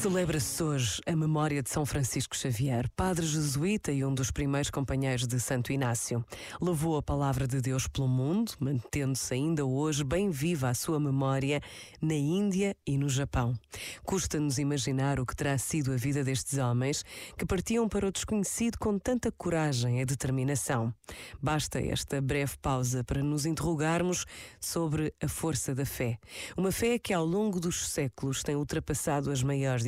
Celebra-se hoje a memória de São Francisco Xavier, padre jesuíta e um dos primeiros companheiros de Santo Inácio. Levou a palavra de Deus pelo mundo, mantendo-se ainda hoje bem viva a sua memória na Índia e no Japão. Custa-nos imaginar o que terá sido a vida destes homens que partiam para o desconhecido com tanta coragem e determinação. Basta esta breve pausa para nos interrogarmos sobre a força da fé. Uma fé que ao longo dos séculos tem ultrapassado as maiores